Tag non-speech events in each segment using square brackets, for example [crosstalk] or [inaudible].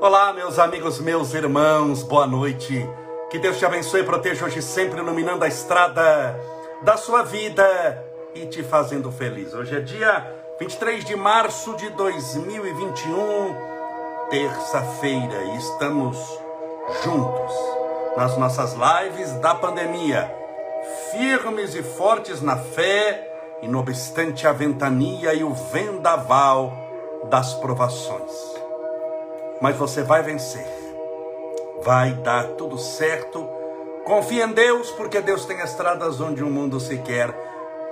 Olá, meus amigos, meus irmãos, boa noite. Que Deus te abençoe e proteja hoje sempre, iluminando a estrada da sua vida e te fazendo feliz. Hoje é dia 23 de março de 2021, terça-feira, e estamos juntos nas nossas lives da pandemia, firmes e fortes na fé, e não obstante a ventania e o vendaval das provações mas você vai vencer. Vai dar tudo certo. Confie em Deus, porque Deus tem estradas onde o mundo sequer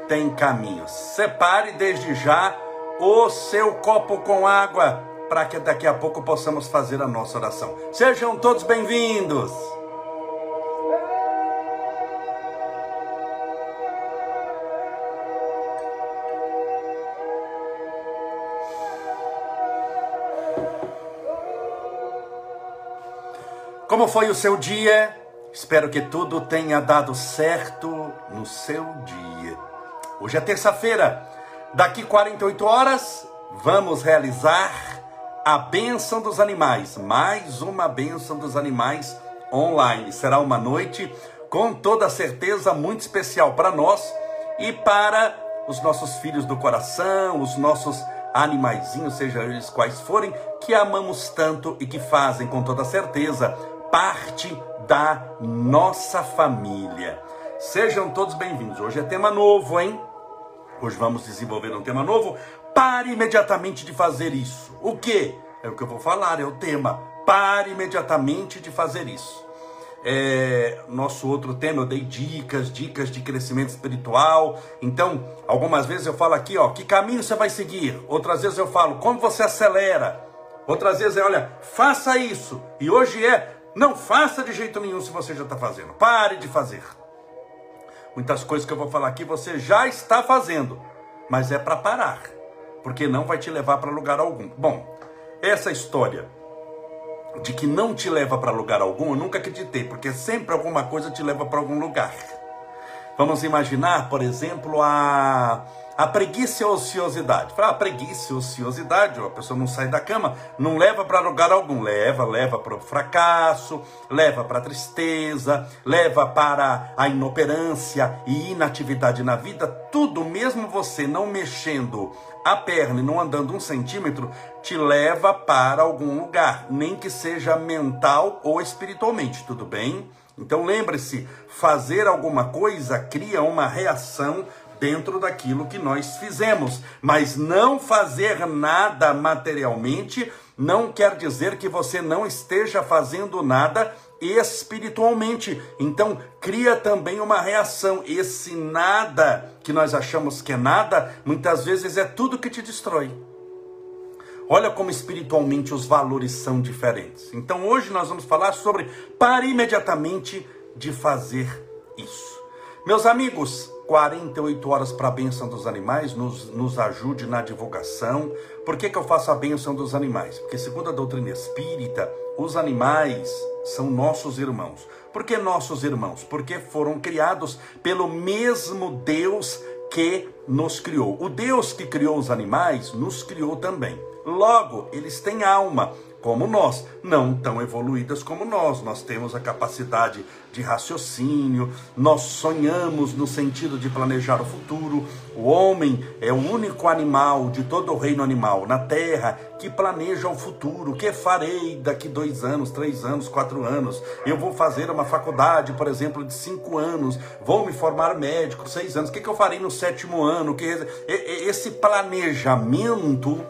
tem caminhos. Separe desde já o seu copo com água, para que daqui a pouco possamos fazer a nossa oração. Sejam todos bem-vindos. Como foi o seu dia? Espero que tudo tenha dado certo no seu dia. Hoje é terça-feira. Daqui 48 horas, vamos realizar a bênção dos animais. Mais uma bênção dos animais online. Será uma noite com toda certeza muito especial para nós e para os nossos filhos do coração, os nossos animaizinhos, sejam eles quais forem, que amamos tanto e que fazem com toda certeza parte da nossa família. Sejam todos bem-vindos. Hoje é tema novo, hein? Hoje vamos desenvolver um tema novo. Pare imediatamente de fazer isso. O que? É o que eu vou falar, é o tema. Pare imediatamente de fazer isso. É, nosso outro tema, eu dei dicas, dicas de crescimento espiritual. Então, algumas vezes eu falo aqui, ó, que caminho você vai seguir? Outras vezes eu falo, como você acelera? Outras vezes é, olha, faça isso. E hoje é, não faça de jeito nenhum se você já está fazendo. Pare de fazer. Muitas coisas que eu vou falar aqui você já está fazendo, mas é para parar, porque não vai te levar para lugar algum. Bom, essa história de que não te leva para lugar algum, eu nunca acreditei, porque sempre alguma coisa te leva para algum lugar. Vamos imaginar, por exemplo, a a preguiça e a ociosidade. Fala, a preguiça e ociosidade, a pessoa não sai da cama, não leva para lugar algum. Leva, leva para o fracasso, leva para a tristeza, leva para a inoperância e inatividade na vida. Tudo, mesmo você não mexendo a perna e não andando um centímetro, te leva para algum lugar, nem que seja mental ou espiritualmente, tudo bem? Então lembre-se, fazer alguma coisa cria uma reação dentro daquilo que nós fizemos. Mas não fazer nada materialmente não quer dizer que você não esteja fazendo nada espiritualmente. Então, cria também uma reação. Esse nada que nós achamos que é nada, muitas vezes é tudo que te destrói. Olha como espiritualmente os valores são diferentes. Então, hoje nós vamos falar sobre pare imediatamente de fazer isso. Meus amigos, 48 horas para a benção dos animais, nos, nos ajude na divulgação. Por que, que eu faço a benção dos animais? Porque, segundo a doutrina espírita, os animais são nossos irmãos. Por que nossos irmãos? Porque foram criados pelo mesmo Deus que nos criou. O Deus que criou os animais nos criou também. Logo, eles têm alma como nós, não tão evoluídas como nós. Nós temos a capacidade de raciocínio, nós sonhamos no sentido de planejar o futuro. O homem é o único animal de todo o reino animal na terra que planeja o futuro. O que farei daqui dois anos, três anos, quatro anos? Eu vou fazer uma faculdade, por exemplo, de cinco anos, vou me formar médico, seis anos. O que, eu farei no sétimo ano? Esse planejamento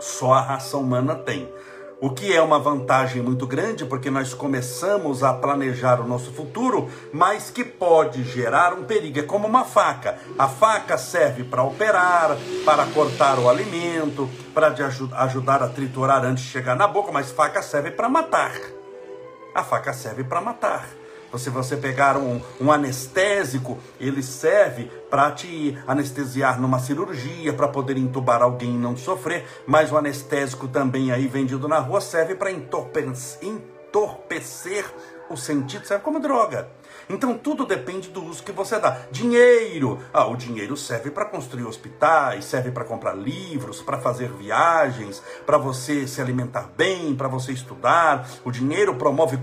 só a raça humana tem. O que é uma vantagem muito grande, porque nós começamos a planejar o nosso futuro, mas que pode gerar um perigo. É como uma faca. A faca serve para operar, para cortar o alimento, para ajudar a triturar antes de chegar na boca, mas faca serve para matar. A faca serve para matar. Se você pegar um, um anestésico, ele serve para te anestesiar numa cirurgia, para poder entubar alguém e não sofrer, mas o anestésico também aí vendido na rua serve para entorpecer, entorpecer o sentido, serve como droga. Então tudo depende do uso que você dá. Dinheiro. Ah, o dinheiro serve para construir hospitais, serve para comprar livros, para fazer viagens, para você se alimentar bem, para você estudar. O dinheiro promove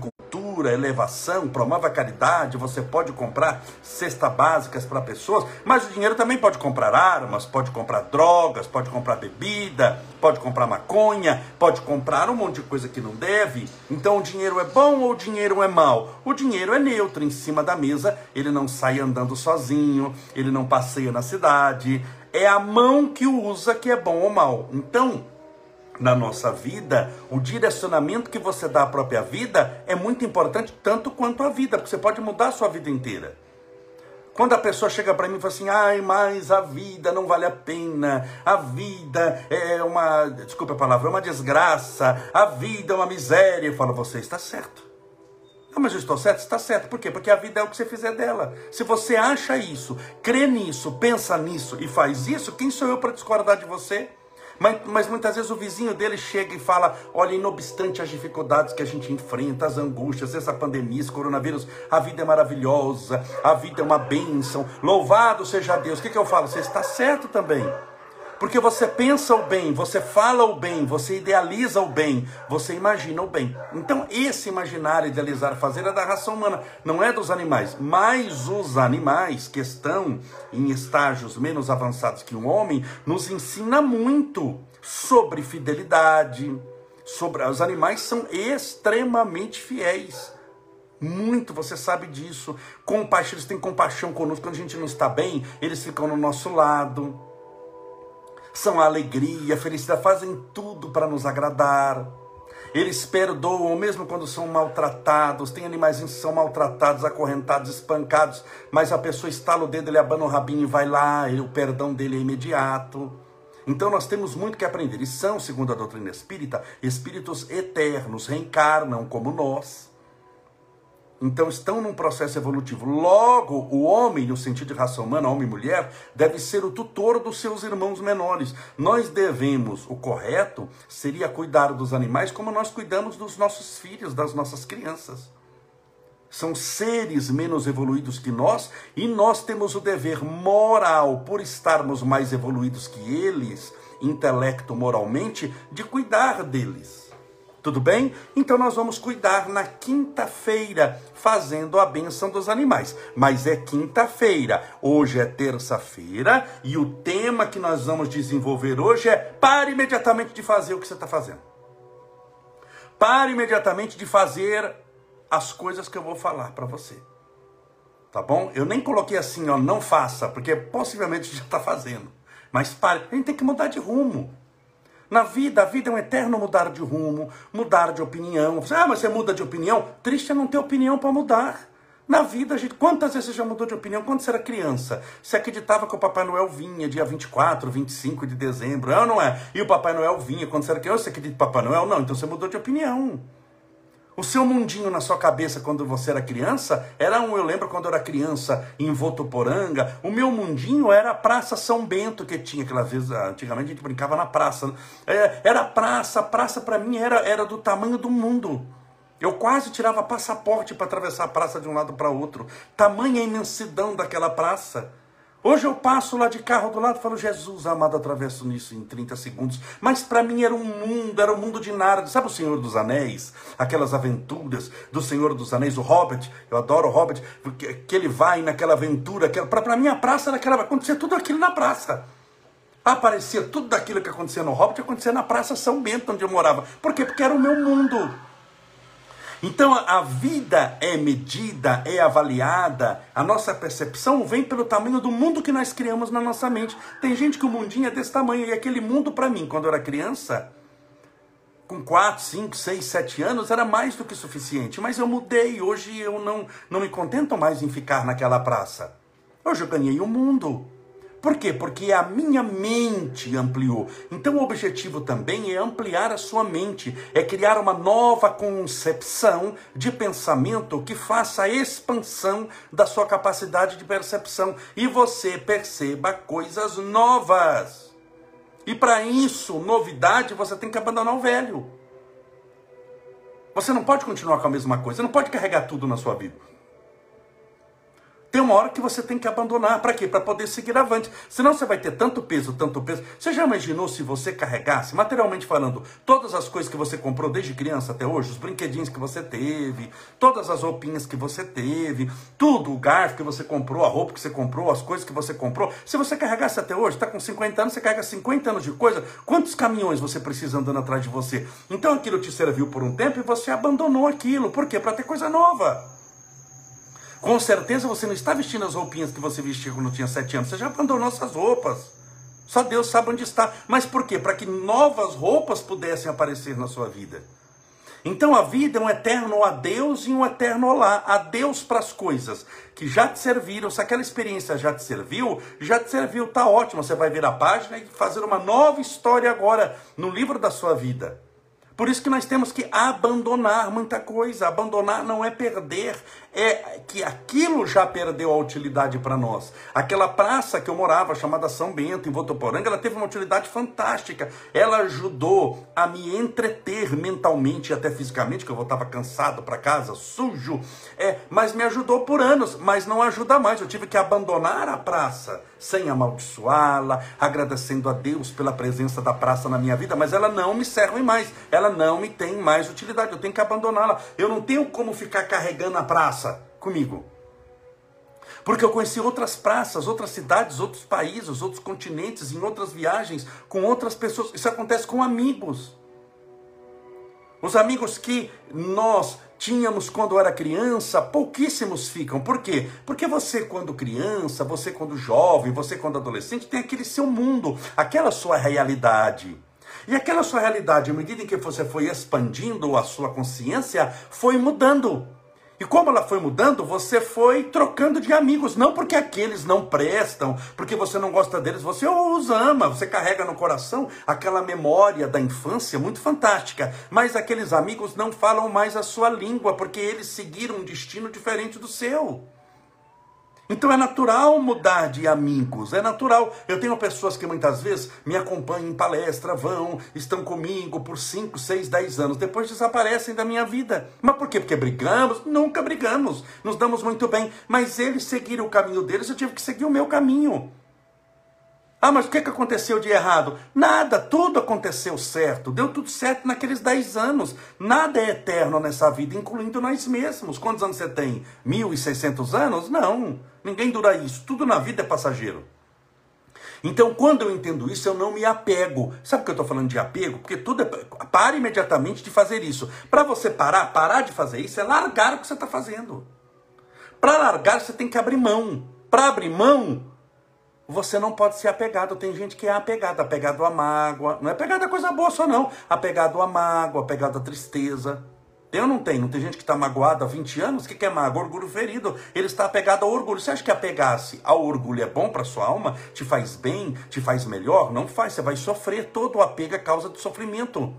cultura, elevação, promove a caridade. Você pode comprar cestas básicas para pessoas, mas o dinheiro também pode comprar armas, pode comprar drogas, pode comprar bebida, pode comprar maconha, pode comprar um monte de coisa que não deve. Então o dinheiro é bom ou o dinheiro é mau? O dinheiro é neutro em cima da mesa, ele não sai andando sozinho, ele não passeia na cidade. É a mão que usa que é bom ou mal. Então, na nossa vida, o direcionamento que você dá à própria vida é muito importante, tanto quanto a vida, porque você pode mudar a sua vida inteira. Quando a pessoa chega para mim e fala assim, ai, mas a vida não vale a pena, a vida é uma, desculpa a palavra, é uma desgraça, a vida é uma miséria, eu falo, você está certo. Não, mas eu estou certo? Está certo. Por quê? Porque a vida é o que você fizer dela. Se você acha isso, crê nisso, pensa nisso e faz isso, quem sou eu para discordar de você? Mas, mas, muitas vezes o vizinho dele chega e fala: olha, inobstante as dificuldades que a gente enfrenta, as angústias, essa pandemia, esse coronavírus, a vida é maravilhosa, a vida é uma bênção, louvado seja Deus. O que, que eu falo? Você está certo também. Porque você pensa o bem, você fala o bem, você idealiza o bem, você imagina o bem. Então, esse imaginar, idealizar, fazer é da raça humana, não é dos animais. Mas os animais que estão em estágios menos avançados que o homem, nos ensina muito sobre fidelidade, sobre os animais são extremamente fiéis. Muito, você sabe disso. Compaixão, eles têm compaixão conosco quando a gente não está bem, eles ficam no nosso lado são a alegria, a felicidade, fazem tudo para nos agradar. Eles perdoam mesmo quando são maltratados. Tem animais que são maltratados, acorrentados, espancados, mas a pessoa estala o dedo, ele abana o rabinho e vai lá, e o perdão dele é imediato. Então nós temos muito que aprender. E são, segundo a doutrina espírita, espíritos eternos, reencarnam como nós. Então estão num processo evolutivo. Logo, o homem, no sentido de raça humana, homem e mulher, deve ser o tutor dos seus irmãos menores. Nós devemos, o correto seria cuidar dos animais como nós cuidamos dos nossos filhos, das nossas crianças. São seres menos evoluídos que nós e nós temos o dever moral, por estarmos mais evoluídos que eles, intelecto moralmente, de cuidar deles. Tudo bem? Então nós vamos cuidar na quinta-feira, fazendo a benção dos animais. Mas é quinta-feira. Hoje é terça-feira e o tema que nós vamos desenvolver hoje é pare imediatamente de fazer o que você está fazendo. Pare imediatamente de fazer as coisas que eu vou falar para você. Tá bom? Eu nem coloquei assim, ó, não faça, porque possivelmente [laughs] já está fazendo. Mas pare, a gente tem que mudar de rumo. Na vida, a vida é um eterno mudar de rumo, mudar de opinião. Ah, mas você muda de opinião? Triste é não ter opinião para mudar. Na vida, gente, quantas vezes você já mudou de opinião? Quando você era criança, você acreditava que o Papai Noel vinha dia 24, 25 de dezembro, é ou não é? E o Papai Noel vinha quando você era criança, você acredita em Papai Noel? Não, então você mudou de opinião. O seu mundinho na sua cabeça quando você era criança era um, eu lembro quando eu era criança em Votuporanga, o meu mundinho era a Praça São Bento que tinha, aquelas vezes, antigamente a gente brincava na praça. Né? É, era praça, a praça para mim era, era do tamanho do mundo. Eu quase tirava passaporte para atravessar a praça de um lado para outro. Tamanha imensidão daquela praça. Hoje eu passo lá de carro do lado e falo, Jesus amado, atravesso nisso em 30 segundos. Mas para mim era um mundo, era um mundo de nada. Sabe o Senhor dos Anéis? Aquelas aventuras do Senhor dos Anéis, o Hobbit, eu adoro o Hobbit, que, ele vai naquela aventura. Para mim a praça era aquela, acontecia tudo aquilo na praça. Aparecia tudo daquilo que acontecia no Hobbit, acontecia na Praça São Bento, onde eu morava. Por quê? Porque era o meu mundo. Então a vida é medida, é avaliada, a nossa percepção vem pelo tamanho do mundo que nós criamos na nossa mente. Tem gente que o mundinho é desse tamanho, e aquele mundo para mim, quando eu era criança, com 4, 5, 6, 7 anos, era mais do que suficiente. Mas eu mudei, hoje eu não, não me contento mais em ficar naquela praça. Hoje eu ganhei o mundo. Por quê? Porque a minha mente ampliou. Então o objetivo também é ampliar a sua mente, é criar uma nova concepção de pensamento que faça a expansão da sua capacidade de percepção e você perceba coisas novas. E para isso, novidade, você tem que abandonar o velho. Você não pode continuar com a mesma coisa, você não pode carregar tudo na sua vida. Tem uma hora que você tem que abandonar. Para quê? Para poder seguir avante. Senão você vai ter tanto peso, tanto peso. Você já imaginou se você carregasse, materialmente falando, todas as coisas que você comprou desde criança até hoje, os brinquedinhos que você teve, todas as roupinhas que você teve, tudo, o garfo que você comprou, a roupa que você comprou, as coisas que você comprou. Se você carregasse até hoje, está com 50 anos, você carrega 50 anos de coisa, quantos caminhões você precisa andando atrás de você? Então aquilo te serviu por um tempo e você abandonou aquilo. Por quê? Para ter coisa nova. Com certeza você não está vestindo as roupinhas que você vestia quando tinha sete anos. Você já abandonou essas roupas. Só Deus sabe onde está. Mas por quê? Para que novas roupas pudessem aparecer na sua vida. Então a vida é um eterno adeus e um eterno olá. Adeus para as coisas que já te serviram. Se aquela experiência já te serviu, já te serviu, tá ótimo. Você vai ver a página e fazer uma nova história agora no livro da sua vida. Por isso que nós temos que abandonar muita coisa. Abandonar não é perder, é que aquilo já perdeu a utilidade para nós. Aquela praça que eu morava, chamada São Bento, em Votoporanga, ela teve uma utilidade fantástica. Ela ajudou a me entreter mentalmente e até fisicamente, que eu voltava cansado para casa, sujo. É, mas me ajudou por anos, mas não ajuda mais. Eu tive que abandonar a praça sem amaldiçoá-la, agradecendo a Deus pela presença da praça na minha vida, mas ela não me serve mais. Ela não me tem mais utilidade. Eu tenho que abandoná-la. Eu não tenho como ficar carregando a praça comigo. Porque eu conheci outras praças, outras cidades, outros países, outros continentes, em outras viagens, com outras pessoas. Isso acontece com amigos. Os amigos que nós tínhamos quando era criança, pouquíssimos ficam. Por quê? Porque você, quando criança, você, quando jovem, você, quando adolescente, tem aquele seu mundo, aquela sua realidade. E aquela sua realidade, à medida em que você foi expandindo a sua consciência, foi mudando. E como ela foi mudando, você foi trocando de amigos. Não porque aqueles não prestam, porque você não gosta deles, você os ama, você carrega no coração aquela memória da infância muito fantástica. Mas aqueles amigos não falam mais a sua língua, porque eles seguiram um destino diferente do seu. Então é natural mudar de amigos, é natural. Eu tenho pessoas que muitas vezes me acompanham em palestra, vão, estão comigo por 5, 6, 10 anos, depois desaparecem da minha vida. Mas por quê? Porque brigamos? Nunca brigamos, nos damos muito bem. Mas eles seguiram o caminho deles, eu tive que seguir o meu caminho. Ah, mas o que, que aconteceu de errado? Nada, tudo aconteceu certo. Deu tudo certo naqueles 10 anos. Nada é eterno nessa vida, incluindo nós mesmos. Quantos anos você tem? 1.600 anos? Não, ninguém dura isso. Tudo na vida é passageiro. Então, quando eu entendo isso, eu não me apego. Sabe por que eu estou falando de apego? Porque tudo é. Pare imediatamente de fazer isso. Para você parar, parar de fazer isso é largar o que você está fazendo. Para largar, você tem que abrir mão. Para abrir mão, você não pode ser apegado. Tem gente que é apegada, apegado à mágoa. Não é apegado a coisa boa só, não. Apegado à mágoa, apegado à tristeza. Eu não tenho. Não tem gente que está magoada há 20 anos. O que é mágoa? Orgulho ferido. Ele está apegado ao orgulho. Você acha que apegar-se ao orgulho é bom para sua alma? Te faz bem? Te faz melhor? Não faz. Você vai sofrer. Todo apego é causa de sofrimento.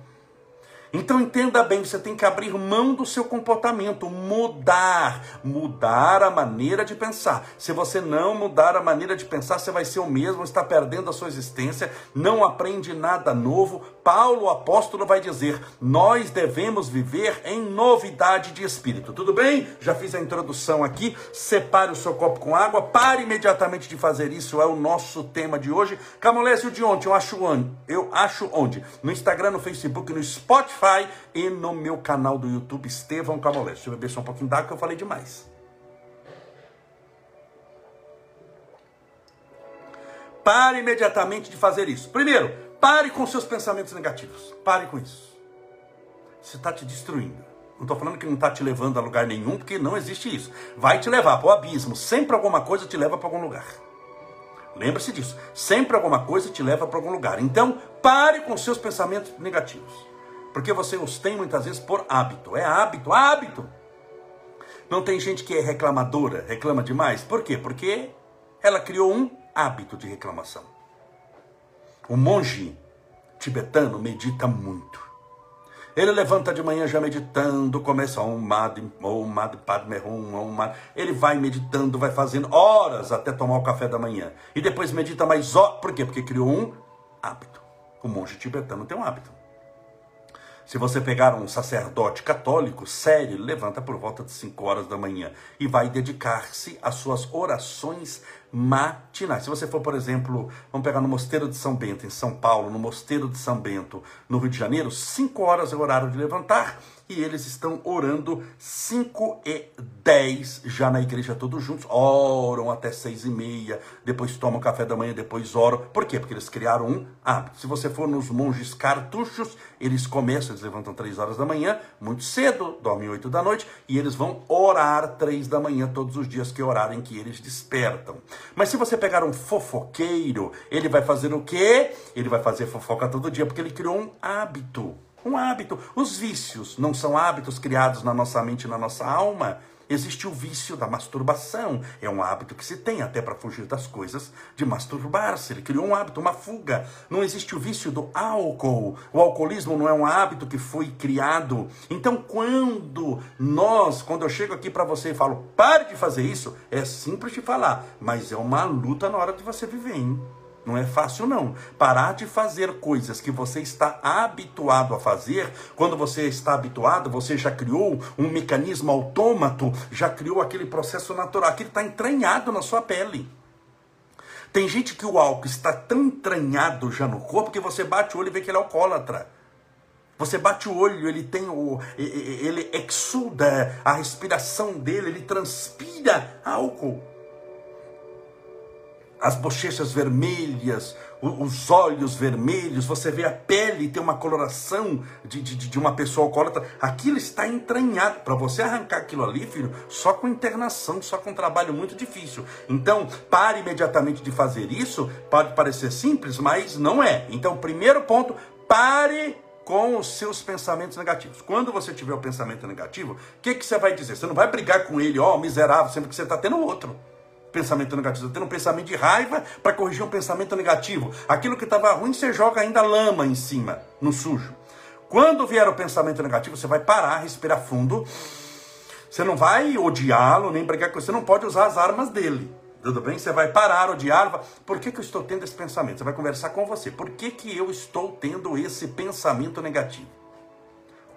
Então entenda bem, você tem que abrir mão do seu comportamento, mudar, mudar a maneira de pensar. Se você não mudar a maneira de pensar, você vai ser o mesmo, está perdendo a sua existência, não aprende nada novo. Paulo, o apóstolo, vai dizer: nós devemos viver em novidade de espírito. Tudo bem? Já fiz a introdução aqui. Separe o seu copo com água, pare imediatamente de fazer isso, é o nosso tema de hoje. Camolésio de ontem, eu acho onde? Eu acho onde? No Instagram, no Facebook, no Spotify Spotify e no meu canal do YouTube, Estevão Camolés. Deixa eu beber só um pouquinho d'água que eu falei demais. Pare imediatamente de fazer isso. Primeiro, pare com seus pensamentos negativos. Pare com isso. Você está te destruindo. Não estou falando que não está te levando a lugar nenhum, porque não existe isso. Vai te levar para o abismo. Sempre alguma coisa te leva para algum lugar. Lembre-se disso. Sempre alguma coisa te leva para algum lugar. Então, pare com seus pensamentos negativos. Porque você os tem muitas vezes por hábito. É hábito, hábito. Não tem gente que é reclamadora, reclama demais. Por quê? Porque ela criou um hábito de reclamação. O monge tibetano medita muito. Ele levanta de manhã já meditando, começa um mad, um mad, padme um mad. Ele vai meditando, vai fazendo horas até tomar o café da manhã. E depois medita mais horas. Por quê? Porque criou um hábito. O monge tibetano tem um hábito. Se você pegar um sacerdote católico sério, levanta por volta de 5 horas da manhã e vai dedicar-se às suas orações matinais. Se você for, por exemplo, vamos pegar no Mosteiro de São Bento, em São Paulo, no Mosteiro de São Bento, no Rio de Janeiro, 5 horas é o horário de levantar e eles estão orando 5 e 10 já na igreja todos juntos, oram até 6 e meia, depois tomam café da manhã, depois oram. Por quê? Porque eles criaram um hábito. Se você for nos monges cartuchos, eles começam, eles levantam 3 horas da manhã, muito cedo, dormem 8 da noite, e eles vão orar 3 da manhã todos os dias que orarem que eles despertam. Mas se você pegar um fofoqueiro, ele vai fazer o quê? Ele vai fazer fofoca todo dia, porque ele criou um hábito. Um hábito. Os vícios não são hábitos criados na nossa mente e na nossa alma. Existe o vício da masturbação. É um hábito que se tem até para fugir das coisas de masturbar-se. Ele criou um hábito, uma fuga. Não existe o vício do álcool. O alcoolismo não é um hábito que foi criado. Então, quando nós, quando eu chego aqui para você e falo, pare de fazer isso, é simples de falar, mas é uma luta na hora de você viver, hein? Não é fácil, não. Parar de fazer coisas que você está habituado a fazer, quando você está habituado, você já criou um mecanismo autômato, já criou aquele processo natural, aquilo está entranhado na sua pele. Tem gente que o álcool está tão entranhado já no corpo que você bate o olho e vê que ele é alcoólatra. Você bate o olho, ele tem o. ele exuda a respiração dele, ele transpira álcool as bochechas vermelhas, os olhos vermelhos, você vê a pele tem uma coloração de, de, de uma pessoa alcoólatra, aquilo está entranhado. Para você arrancar aquilo ali, filho, só com internação, só com um trabalho muito difícil. Então, pare imediatamente de fazer isso. Pode parecer simples, mas não é. Então, primeiro ponto, pare com os seus pensamentos negativos. Quando você tiver o pensamento negativo, o que, que você vai dizer? Você não vai brigar com ele, ó, oh, miserável, sempre que você está tendo outro pensamento negativo, você tem um pensamento de raiva para corrigir um pensamento negativo. Aquilo que estava ruim, você joga ainda lama em cima, no sujo. Quando vier o pensamento negativo, você vai parar, respirar fundo. Você não vai odiá-lo, nem brigar com ele. Você não pode usar as armas dele. Tudo bem? Você vai parar, odiá-lo. Por que, que eu estou tendo esse pensamento? Você vai conversar com você. Por que, que eu estou tendo esse pensamento negativo?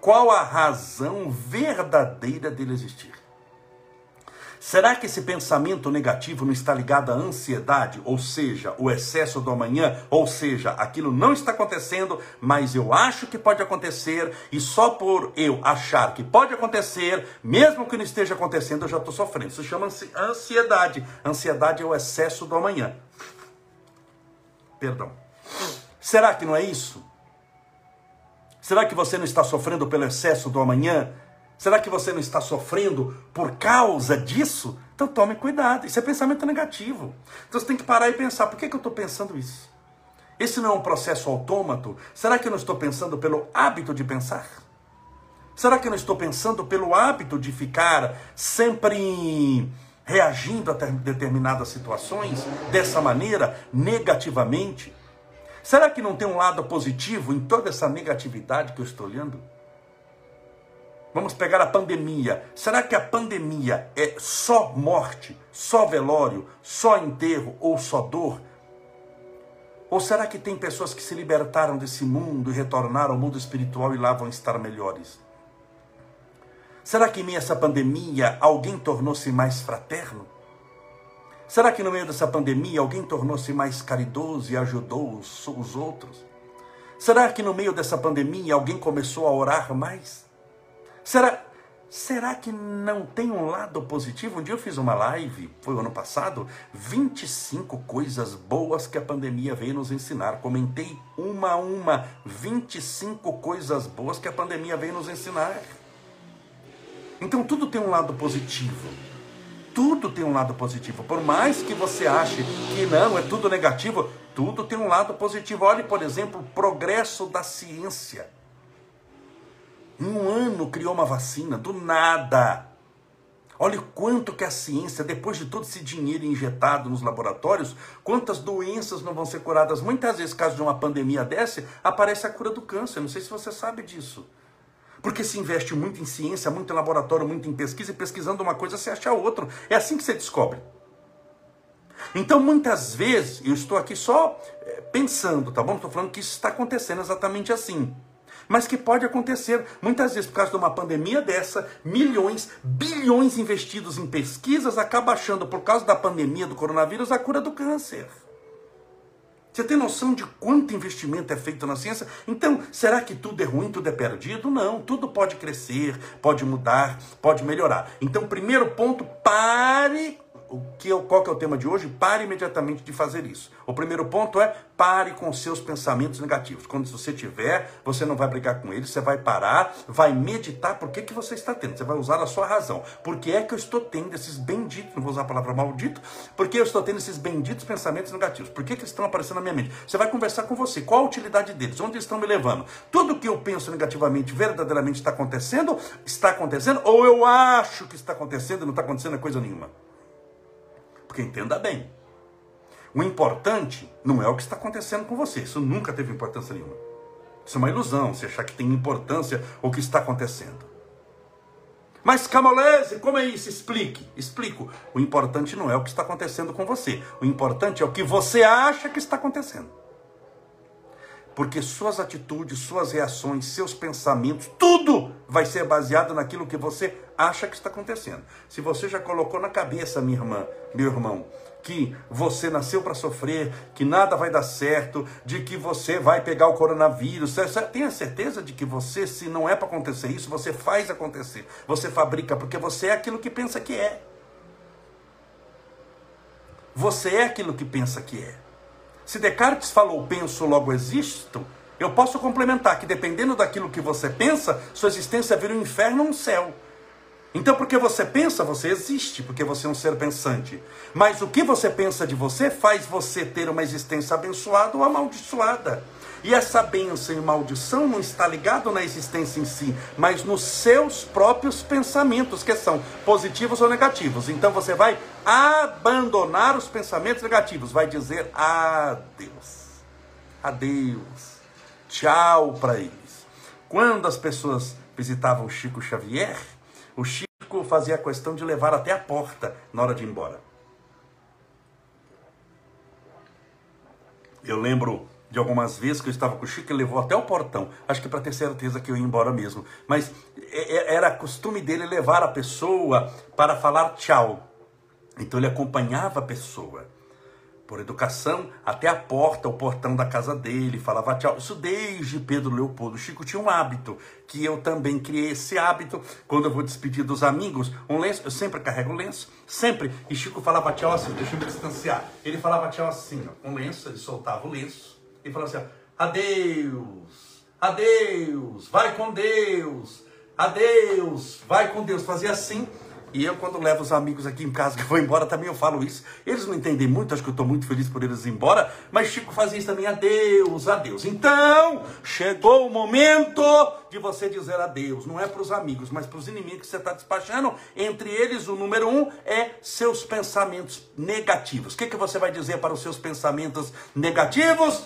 Qual a razão verdadeira dele existir? Será que esse pensamento negativo não está ligado à ansiedade, ou seja, o excesso do amanhã, ou seja, aquilo não está acontecendo, mas eu acho que pode acontecer, e só por eu achar que pode acontecer, mesmo que não esteja acontecendo, eu já estou sofrendo. Isso chama-se ansiedade. Ansiedade é o excesso do amanhã. Perdão. Será que não é isso? Será que você não está sofrendo pelo excesso do amanhã? Será que você não está sofrendo por causa disso? Então tome cuidado. Isso é pensamento negativo. Então você tem que parar e pensar: por que, que eu estou pensando isso? Esse não é um processo autômato? Será que eu não estou pensando pelo hábito de pensar? Será que eu não estou pensando pelo hábito de ficar sempre reagindo a determinadas situações dessa maneira, negativamente? Será que não tem um lado positivo em toda essa negatividade que eu estou olhando? Vamos pegar a pandemia. Será que a pandemia é só morte, só velório, só enterro ou só dor? Ou será que tem pessoas que se libertaram desse mundo e retornaram ao mundo espiritual e lá vão estar melhores? Será que em meio a essa pandemia alguém tornou-se mais fraterno? Será que no meio dessa pandemia alguém tornou-se mais caridoso e ajudou os, os outros? Será que no meio dessa pandemia alguém começou a orar mais? Será, será que não tem um lado positivo? Um dia eu fiz uma live, foi o ano passado, 25 coisas boas que a pandemia veio nos ensinar. Comentei uma a uma, 25 coisas boas que a pandemia veio nos ensinar. Então tudo tem um lado positivo. Tudo tem um lado positivo. Por mais que você ache que não, é tudo negativo, tudo tem um lado positivo. Olhe, por exemplo, o progresso da ciência. Um ano criou uma vacina, do nada. Olha quanto que a ciência, depois de todo esse dinheiro injetado nos laboratórios, quantas doenças não vão ser curadas. Muitas vezes, caso de uma pandemia dessa, aparece a cura do câncer. Não sei se você sabe disso. Porque se investe muito em ciência, muito em laboratório, muito em pesquisa, e pesquisando uma coisa, você acha outra. É assim que você descobre. Então, muitas vezes, eu estou aqui só eh, pensando, tá bom? Estou falando que isso está acontecendo exatamente assim. Mas que pode acontecer. Muitas vezes, por causa de uma pandemia dessa, milhões, bilhões investidos em pesquisas acaba achando, por causa da pandemia do coronavírus, a cura do câncer. Você tem noção de quanto investimento é feito na ciência? Então, será que tudo é ruim, tudo é perdido? Não, tudo pode crescer, pode mudar, pode melhorar. Então, primeiro ponto, pare o que, qual que é o tema de hoje? Pare imediatamente de fazer isso. O primeiro ponto é pare com seus pensamentos negativos. Quando você tiver, você não vai brigar com eles, você vai parar, vai meditar por que, que você está tendo. Você vai usar a sua razão. Por que é que eu estou tendo esses benditos, não vou usar a palavra maldito, por que eu estou tendo esses benditos pensamentos negativos? Por que, que estão aparecendo na minha mente? Você vai conversar com você. Qual a utilidade deles? Onde estão me levando? Tudo que eu penso negativamente verdadeiramente está acontecendo? Está acontecendo? Ou eu acho que está acontecendo e não está acontecendo coisa nenhuma? Porque entenda bem. O importante não é o que está acontecendo com você. Isso nunca teve importância nenhuma. Isso é uma ilusão, você achar que tem importância o que está acontecendo. Mas Camolese, como é isso? Explique. Explico. O importante não é o que está acontecendo com você. O importante é o que você acha que está acontecendo. Porque suas atitudes, suas reações, seus pensamentos, tudo vai ser baseado naquilo que você acha que está acontecendo. Se você já colocou na cabeça, minha irmã, meu irmão, que você nasceu para sofrer, que nada vai dar certo, de que você vai pegar o coronavírus. Tenha certeza de que você, se não é para acontecer isso, você faz acontecer. Você fabrica, porque você é aquilo que pensa que é. Você é aquilo que pensa que é. Se Descartes falou penso, logo existo, eu posso complementar que dependendo daquilo que você pensa, sua existência vira um inferno ou um céu. Então, porque você pensa, você existe, porque você é um ser pensante. Mas o que você pensa de você faz você ter uma existência abençoada ou amaldiçoada. E essa bênção e maldição não está ligado na existência em si, mas nos seus próprios pensamentos, que são positivos ou negativos. Então você vai abandonar os pensamentos negativos, vai dizer adeus. Adeus. Tchau para eles. Quando as pessoas visitavam Chico Xavier, o Chico fazia questão de levar até a porta na hora de ir embora. Eu lembro de algumas vezes que eu estava com o Chico, ele levou até o portão, acho que para ter certeza que eu ia embora mesmo. Mas é, é, era costume dele levar a pessoa para falar tchau. Então ele acompanhava a pessoa por educação, até a porta, o portão da casa dele, falava tchau. Isso desde Pedro Leopoldo. Chico tinha um hábito, que eu também criei esse hábito, quando eu vou despedir dos amigos, um lenço, eu sempre carrego lenço, sempre. E Chico falava tchau assim, deixa eu me distanciar. Ele falava tchau assim, ó, um lenço, ele soltava o lenço, e falou assim: adeus, adeus, vai com Deus, adeus, vai com Deus. Fazia assim. E eu, quando levo os amigos aqui em casa [laughs] que vou embora, também eu falo isso. Eles não entendem muito, acho que eu estou muito feliz por eles ir embora, mas Chico fazia isso também, adeus, adeus. Então, chegou o momento de você dizer adeus. Não é para os amigos, mas para os inimigos que você está despachando. Entre eles, o número um é seus pensamentos negativos. O que, que você vai dizer para os seus pensamentos negativos?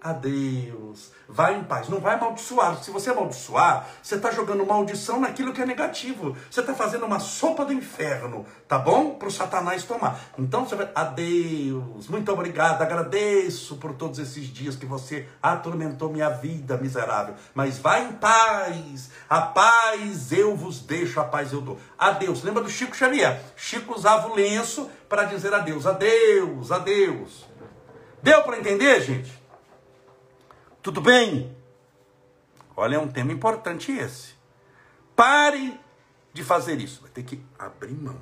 Adeus. Vai em paz. Não vai amaldiçoar. Se você amaldiçoar, você está jogando maldição naquilo que é negativo. Você está fazendo uma sopa do inferno, tá bom? Para o Satanás tomar. Então você vai. Adeus. Muito obrigado. Agradeço por todos esses dias que você atormentou minha vida, miserável. Mas vai em paz. A paz eu vos deixo, a paz eu dou. Adeus. Lembra do Chico Xavier? Chico usava o lenço para dizer adeus. Adeus, adeus. Deu para entender, gente? Tudo bem? Olha, é um tema importante esse. Pare de fazer isso. Vai ter que abrir mão.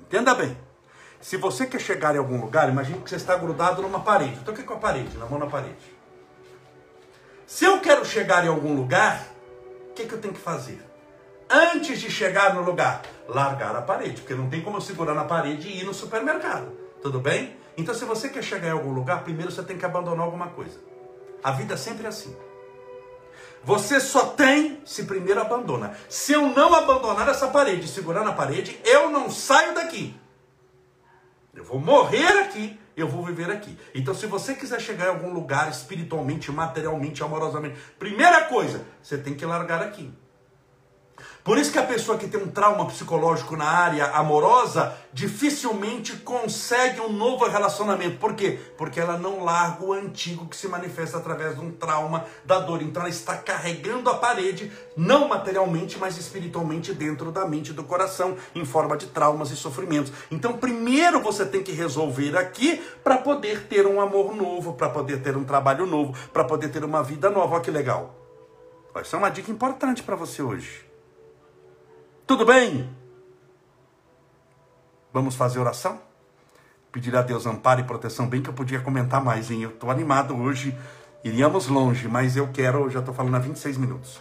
Entenda bem. Se você quer chegar em algum lugar, imagine que você está grudado numa parede. Então, o que é com a parede? Na mão na parede. Se eu quero chegar em algum lugar, o que, que eu tenho que fazer? Antes de chegar no lugar, largar a parede. Porque não tem como eu segurar na parede e ir no supermercado. Tudo bem? Então, se você quer chegar em algum lugar, primeiro você tem que abandonar alguma coisa. A vida sempre é assim. Você só tem se primeiro abandona. Se eu não abandonar essa parede, segurar na parede, eu não saio daqui. Eu vou morrer aqui, eu vou viver aqui. Então, se você quiser chegar em algum lugar espiritualmente, materialmente, amorosamente, primeira coisa, você tem que largar aqui. Por isso que a pessoa que tem um trauma psicológico na área amorosa dificilmente consegue um novo relacionamento. Por quê? Porque ela não larga o antigo que se manifesta através de um trauma da dor. Então ela está carregando a parede, não materialmente, mas espiritualmente dentro da mente e do coração, em forma de traumas e sofrimentos. Então, primeiro você tem que resolver aqui para poder ter um amor novo, para poder ter um trabalho novo, para poder ter uma vida nova. Olha que legal. Essa é uma dica importante para você hoje. Tudo bem? Vamos fazer oração? Pedir a Deus amparo e proteção, bem que eu podia comentar mais, hein? Eu estou animado hoje, iríamos longe, mas eu quero, já estou falando há 26 minutos.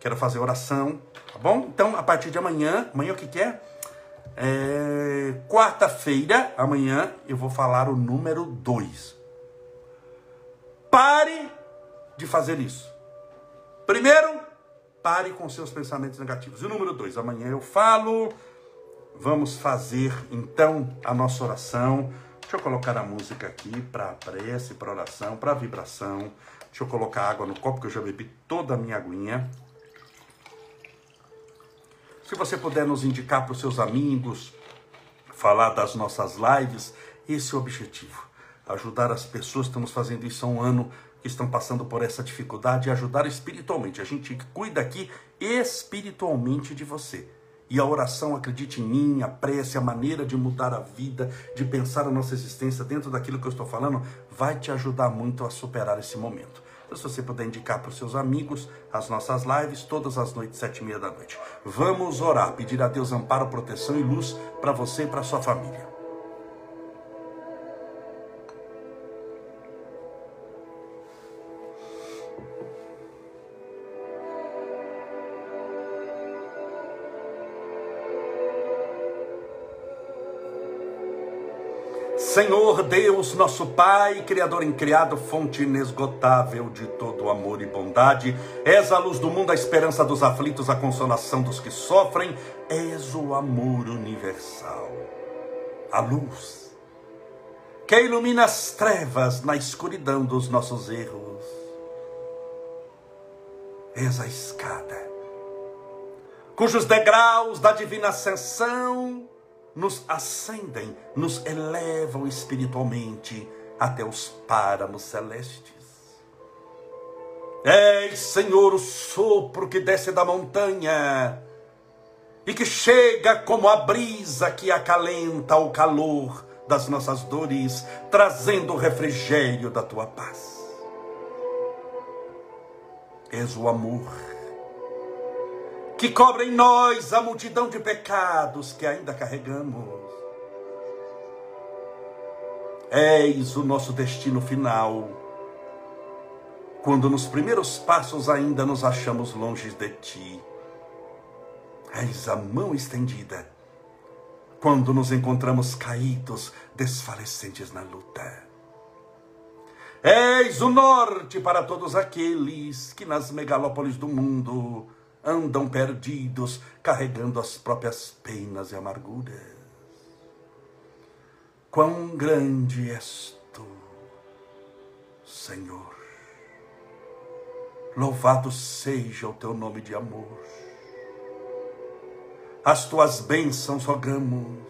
Quero fazer oração, tá bom? Então, a partir de amanhã, amanhã o que, que é? é Quarta-feira, amanhã, eu vou falar o número 2. Pare de fazer isso. Primeiro, Pare com seus pensamentos negativos. E o número dois, amanhã eu falo. Vamos fazer então a nossa oração. Deixa eu colocar a música aqui para prece, para oração, para vibração. Deixa eu colocar água no copo que eu já bebi toda a minha aguinha. Se você puder nos indicar para os seus amigos, falar das nossas lives, esse é o objetivo. Ajudar as pessoas, estamos fazendo isso há um ano que estão passando por essa dificuldade e ajudar espiritualmente. A gente cuida aqui espiritualmente de você. E a oração, acredite em mim, a prece, a maneira de mudar a vida, de pensar a nossa existência dentro daquilo que eu estou falando, vai te ajudar muito a superar esse momento. Então, se você puder indicar para os seus amigos as nossas lives, todas as noites, sete e meia da noite. Vamos orar, pedir a Deus amparo, proteção e luz para você e para sua família. Senhor Deus, nosso Pai, Criador incriado, fonte inesgotável de todo amor e bondade, és a luz do mundo, a esperança dos aflitos, a consolação dos que sofrem, és o amor universal, a luz que ilumina as trevas na escuridão dos nossos erros. És a escada, cujos degraus da divina ascensão nos ascendem, nos elevam espiritualmente até os páramos celestes. És, Senhor, o sopro que desce da montanha e que chega como a brisa que acalenta o calor das nossas dores, trazendo o refrigério da tua paz. És o amor que cobra em nós a multidão de pecados que ainda carregamos. És o nosso destino final, quando nos primeiros passos ainda nos achamos longe de ti. És a mão estendida, quando nos encontramos caídos, desfalecentes na luta. És o norte para todos aqueles que nas megalópolis do mundo andam perdidos, carregando as próprias penas e amarguras. Quão grande és tu, Senhor. Louvado seja o teu nome de amor. As tuas bênçãos rogamos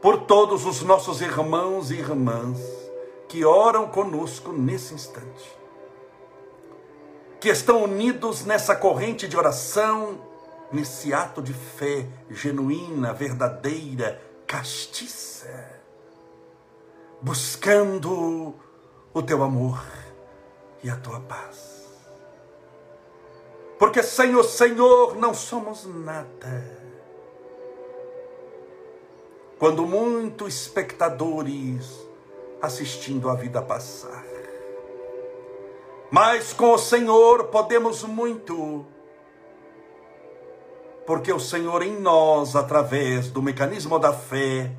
por todos os nossos irmãos e irmãs que oram conosco nesse instante que estão unidos nessa corrente de oração, nesse ato de fé genuína, verdadeira, castiça, buscando o teu amor e a tua paz. Porque sem o Senhor não somos nada. Quando muitos espectadores assistindo a vida passar, mas com o Senhor podemos muito. Porque o Senhor em nós, através do mecanismo da fé,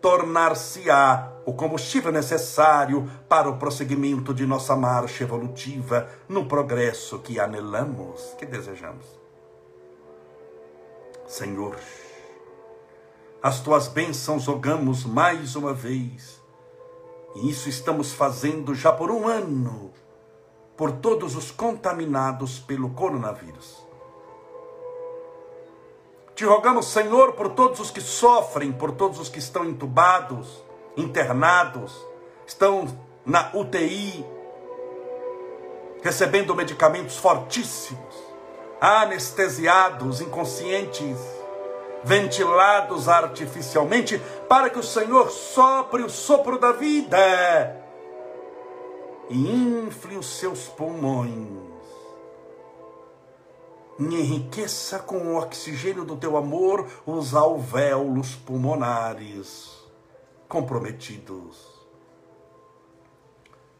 tornar-se-á o combustível necessário para o prosseguimento de nossa marcha evolutiva no progresso que anelamos, que desejamos. Senhor, as tuas bênçãos rogamos mais uma vez, e isso estamos fazendo já por um ano por todos os contaminados pelo coronavírus. Te rogamos, Senhor, por todos os que sofrem, por todos os que estão entubados, internados, estão na UTI, recebendo medicamentos fortíssimos, anestesiados, inconscientes, ventilados artificialmente, para que o Senhor sopre o sopro da vida e infle os seus pulmões. Enriqueça com o oxigênio do teu amor os alvéolos pulmonares comprometidos.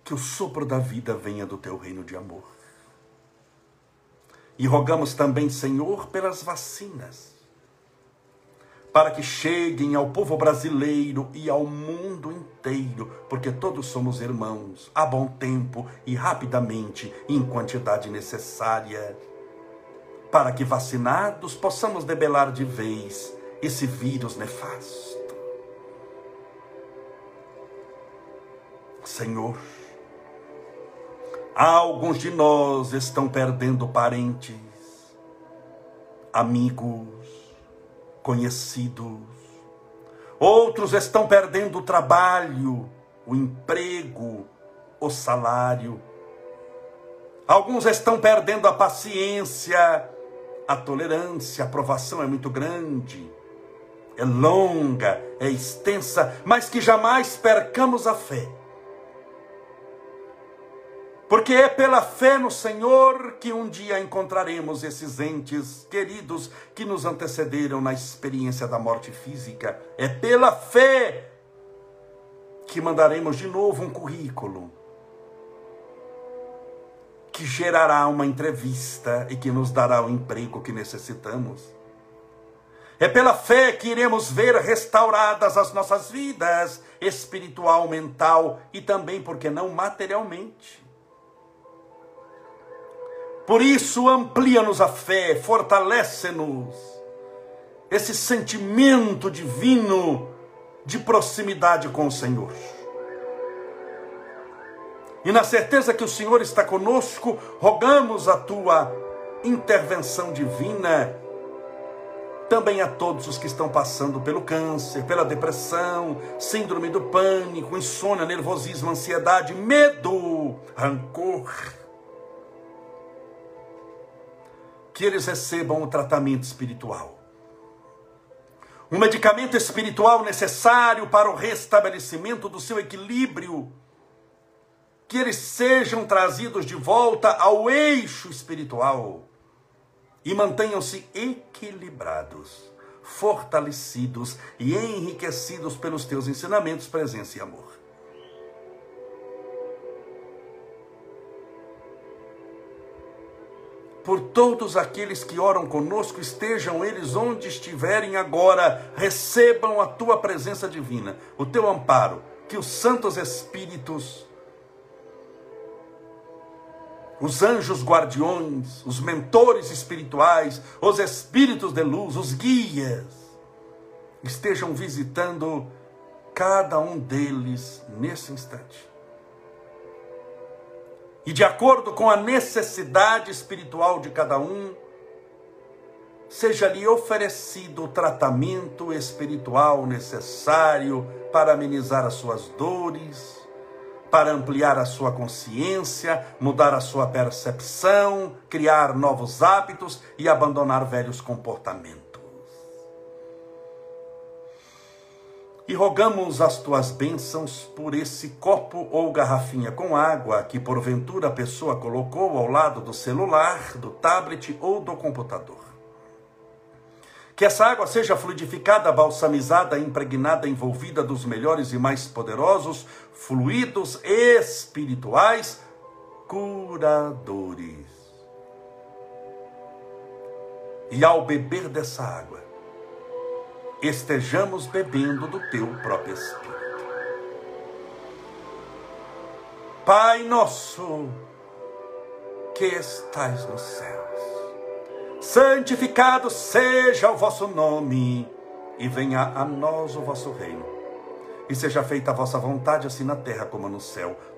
Que o sopro da vida venha do teu reino de amor. E rogamos também, Senhor, pelas vacinas para que cheguem ao povo brasileiro e ao mundo inteiro, porque todos somos irmãos, a bom tempo e rapidamente, em quantidade necessária, para que vacinados possamos debelar de vez esse vírus nefasto. Senhor, alguns de nós estão perdendo parentes, amigos, conhecidos. Outros estão perdendo o trabalho, o emprego, o salário. Alguns estão perdendo a paciência, a tolerância, a aprovação é muito grande, é longa, é extensa, mas que jamais percamos a fé porque é pela fé no Senhor que um dia encontraremos esses entes queridos que nos antecederam na experiência da morte física. É pela fé que mandaremos de novo um currículo que gerará uma entrevista e que nos dará o emprego que necessitamos. É pela fé que iremos ver restauradas as nossas vidas, espiritual, mental e também, porque não materialmente. Por isso, amplia-nos a fé, fortalece-nos esse sentimento divino de proximidade com o Senhor. E na certeza que o Senhor está conosco, rogamos a tua intervenção divina também a todos os que estão passando pelo câncer, pela depressão, síndrome do pânico, insônia, nervosismo, ansiedade, medo, rancor que eles recebam o tratamento espiritual. Um medicamento espiritual necessário para o restabelecimento do seu equilíbrio. Que eles sejam trazidos de volta ao eixo espiritual e mantenham-se equilibrados, fortalecidos e enriquecidos pelos teus ensinamentos, presença e amor. Por todos aqueles que oram conosco, estejam eles onde estiverem agora, recebam a tua presença divina, o teu amparo, que os santos espíritos, os anjos guardiões, os mentores espirituais, os espíritos de luz, os guias, estejam visitando cada um deles nesse instante e de acordo com a necessidade espiritual de cada um, seja-lhe oferecido o tratamento espiritual necessário para amenizar as suas dores, para ampliar a sua consciência, mudar a sua percepção, criar novos hábitos e abandonar velhos comportamentos. E rogamos as tuas bênçãos por esse copo ou garrafinha com água que porventura a pessoa colocou ao lado do celular, do tablet ou do computador. Que essa água seja fluidificada, balsamizada, impregnada, envolvida dos melhores e mais poderosos fluidos espirituais curadores. E ao beber dessa água, estejamos bebendo do teu próprio Espírito. Pai nosso, que estais nos céus, santificado seja o vosso nome, e venha a nós o vosso reino. e seja feita a vossa vontade, assim na terra como no céu.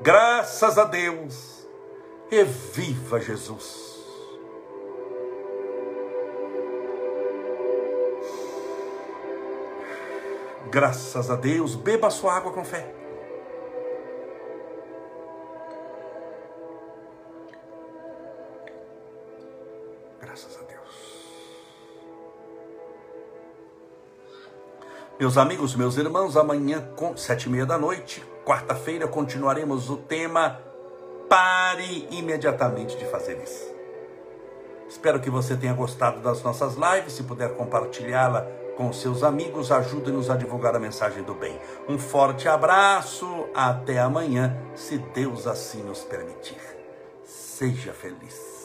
Graças a Deus. E viva Jesus. Graças a Deus. Beba sua água com fé. Graças a Deus. Meus amigos, meus irmãos, amanhã, com sete e meia da noite, quarta-feira, continuaremos o tema Pare imediatamente de fazer isso. Espero que você tenha gostado das nossas lives. Se puder compartilhá-la com seus amigos, ajude-nos a divulgar a mensagem do bem. Um forte abraço, até amanhã, se Deus assim nos permitir. Seja feliz.